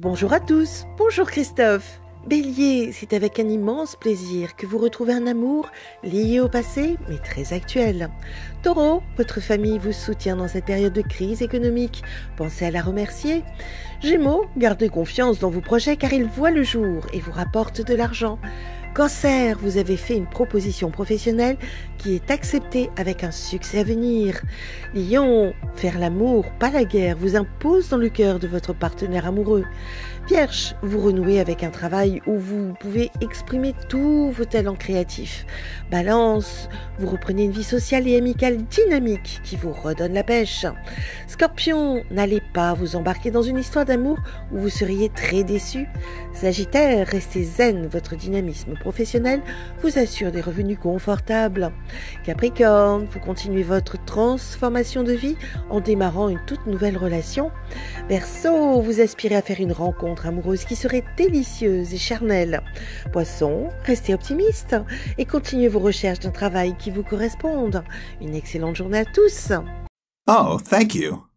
Bonjour à tous, bonjour Christophe. Bélier, c'est avec un immense plaisir que vous retrouvez un amour lié au passé, mais très actuel. Taureau, votre famille vous soutient dans cette période de crise économique. Pensez à la remercier. Gémeaux, gardez confiance dans vos projets car ils voient le jour et vous rapportent de l'argent. Cancer, vous avez fait une proposition professionnelle qui est acceptée avec un succès à venir. Lion, faire l'amour, pas la guerre, vous impose dans le cœur de votre partenaire amoureux. Vierge, vous renouez avec un travail où vous pouvez exprimer tous vos talents créatifs. Balance, vous reprenez une vie sociale et amicale dynamique qui vous redonne la pêche. Scorpion, n'allez pas vous embarquer dans une histoire d'amour où vous seriez très déçu. Sagittaire, restez zen, votre dynamisme vous assure des revenus confortables. Capricorne, vous continuez votre transformation de vie en démarrant une toute nouvelle relation. Verseau, vous aspirez à faire une rencontre amoureuse qui serait délicieuse et charnelle. Poisson, restez optimiste et continuez vos recherches d'un travail qui vous corresponde. Une excellente journée à tous. Oh, thank you.